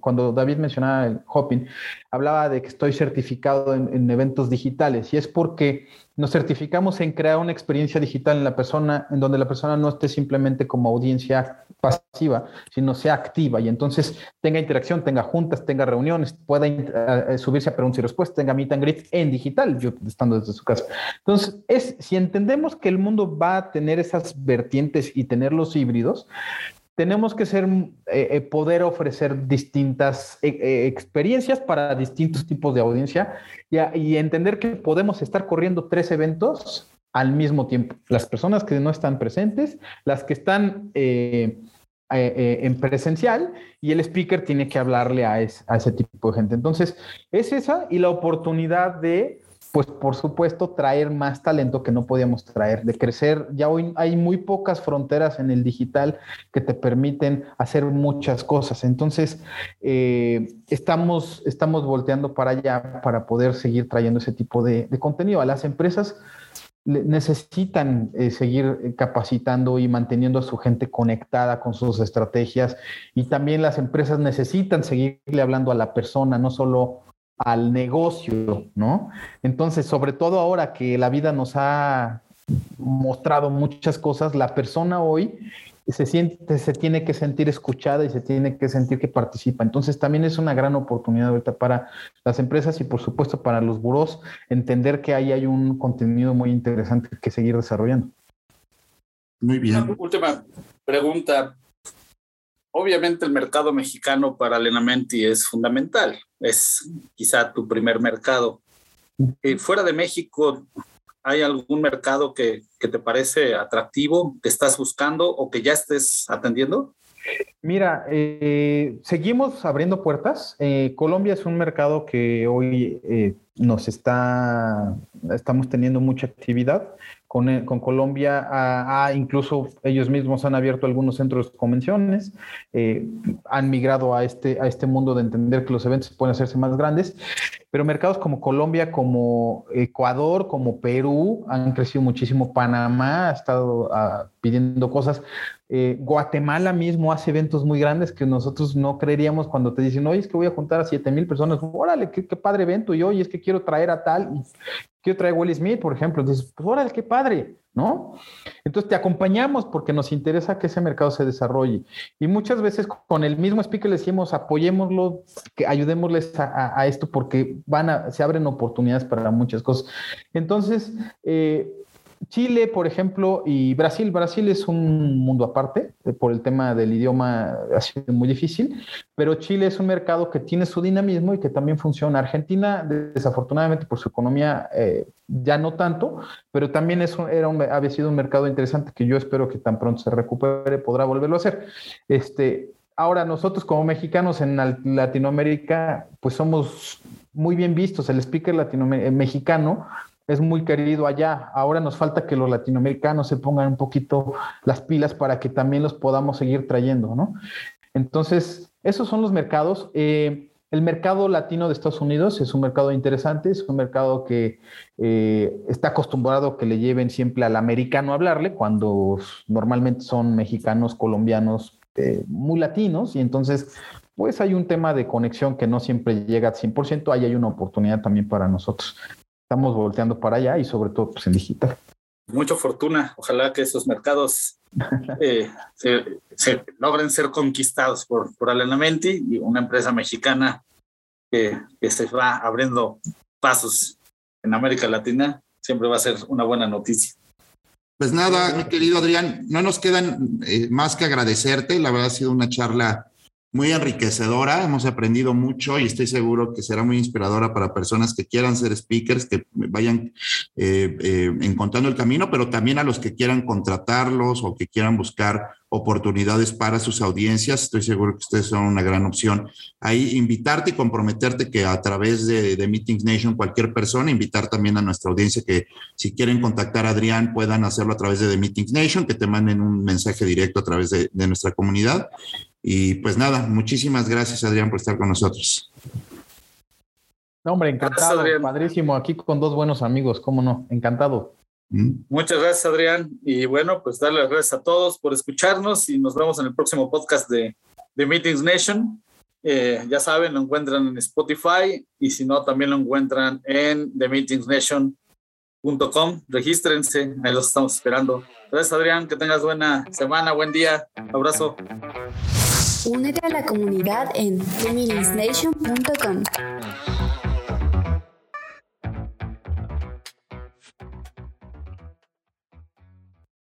cuando David mencionaba el hopping, hablaba de que estoy certificado en, eventos digitales y es porque nos certificamos en crear una experiencia digital en la persona, en donde la persona no esté simplemente como audiencia pasiva, sino sea activa y entonces tenga interacción, tenga juntas, tenga reuniones, pueda eh, subirse a preguntas y respuestas, tenga meet and greet en digital, yo estando desde su casa. Entonces, es, si entendemos que el mundo va a tener esas vertientes y tener los híbridos, tenemos que ser, eh, eh, poder ofrecer distintas eh, experiencias para distintos tipos de audiencia y, entender que podemos estar corriendo tres eventos al mismo tiempo. Las personas que no están presentes, las que están en presencial y el speaker tiene que hablarle a, a ese tipo de gente. Entonces, es esa y la oportunidad de pues por supuesto traer más talento que no podíamos traer, de crecer. Ya hoy hay muy pocas fronteras en el digital que te permiten hacer muchas cosas. Entonces, eh, estamos, estamos volteando para allá para poder seguir trayendo ese tipo de, contenido. A las empresas necesitan eh, seguir capacitando y manteniendo a su gente conectada con sus estrategias y también las empresas necesitan seguirle hablando a la persona, no solo al negocio, ¿no? Entonces, sobre todo ahora que la vida nos ha mostrado muchas cosas, la persona hoy se siente, se tiene que sentir escuchada y se tiene que sentir que participa. Entonces también es una gran oportunidad ahorita para las empresas y por supuesto para los buros entender que ahí hay un contenido muy interesante que seguir desarrollando. Muy bien. última pregunta. Obviamente el mercado mexicano para Lenamenti es fundamental, es quizá tu primer mercado. Eh, fuera de México, ¿hay algún mercado que, te parece atractivo, que estás buscando o que ya estés atendiendo? Mira, eh, seguimos abriendo puertas. Eh, Colombia es un mercado que hoy eh, nos está, estamos teniendo mucha actividad. Con, con Colombia, incluso ellos mismos han abierto algunos centros de convenciones, han migrado a este, a este mundo de entender que los eventos pueden hacerse más grandes, pero mercados como Colombia, como Ecuador, como Perú han crecido muchísimo. Panamá ha estado ah, pidiendo cosas. Eh, Guatemala mismo hace eventos muy grandes que nosotros no creeríamos cuando te dicen, oye, es que voy a juntar a 7 mil personas. Órale, qué, padre evento. Y oye, es que quiero traer a tal, quiero traer Will Smith, por ejemplo. Entonces, pues órale, qué padre, ¿no? Entonces te acompañamos porque nos interesa que ese mercado se desarrolle. Y muchas veces con el mismo speaker le decimos, apoyémoslo, que ayudémosles a, esto porque van a, se abren oportunidades para muchas cosas. Entonces, eh, Chile, por ejemplo, y Brasil. Brasil es un mundo aparte, eh, por el tema del idioma ha sido muy difícil, pero Chile es un mercado que tiene su dinamismo y que también funciona. Argentina, desafortunadamente por su economía, eh, ya no tanto, pero también es era había sido un mercado interesante que yo espero que tan pronto se recupere, podrá volverlo a hacer. Este, ahora, nosotros como mexicanos en Latinoamérica, pues somos muy bien vistos. El speaker latino mexicano es muy querido allá. Ahora nos falta que los latinoamericanos se pongan un poquito las pilas para que también los podamos seguir trayendo, ¿no? Entonces, esos son los mercados. Eh, el mercado latino de Estados Unidos es un mercado interesante, es un mercado que eh, está acostumbrado que le lleven siempre al americano a hablarle, cuando normalmente son mexicanos, colombianos, eh, muy latinos, y entonces pues hay un tema de conexión que no siempre llega al 100%, ahí hay una oportunidad también para nosotros estamos volteando para allá y sobre todo pues, en digital. Mucha fortuna. Ojalá que esos mercados (laughs) eh, se, logren ser conquistados por, por Alenamenti y una empresa mexicana que, que se va abriendo pasos en América Latina. Siempre va a ser una buena noticia. Pues nada, mi querido Adrián, no nos quedan eh, más que agradecerte. La verdad ha sido una charla muy enriquecedora, hemos aprendido mucho y estoy seguro que será muy inspiradora para personas que quieran ser speakers, que vayan eh, eh, encontrando el camino, pero también a los que quieran contratarlos o que quieran buscar oportunidades para sus audiencias. Estoy seguro que ustedes son una gran opción. Ahí invitarte y comprometerte que a través de, de, Meetings Nation, cualquier persona, invitar también a nuestra audiencia que si quieren contactar a Adrián puedan hacerlo a través de The Meetings Nation, que te manden un mensaje directo a través de, de nuestra comunidad. Y pues nada, muchísimas gracias Adrián por estar con nosotros. No, hombre, encantado, padrísimo, aquí con dos buenos amigos, cómo no, encantado. Mm. Muchas gracias Adrián y bueno, pues darle las gracias a todos por escucharnos y nos vemos en el próximo podcast de, de Meetings Nation. Eh, ya saben, lo encuentran en Spotify y si no, también lo encuentran en themetingsnation.com. Regístrense, ahí los estamos esperando. Gracias Adrián, que tengas buena semana, buen día, abrazo. Únete a la comunidad en feminisnation.com.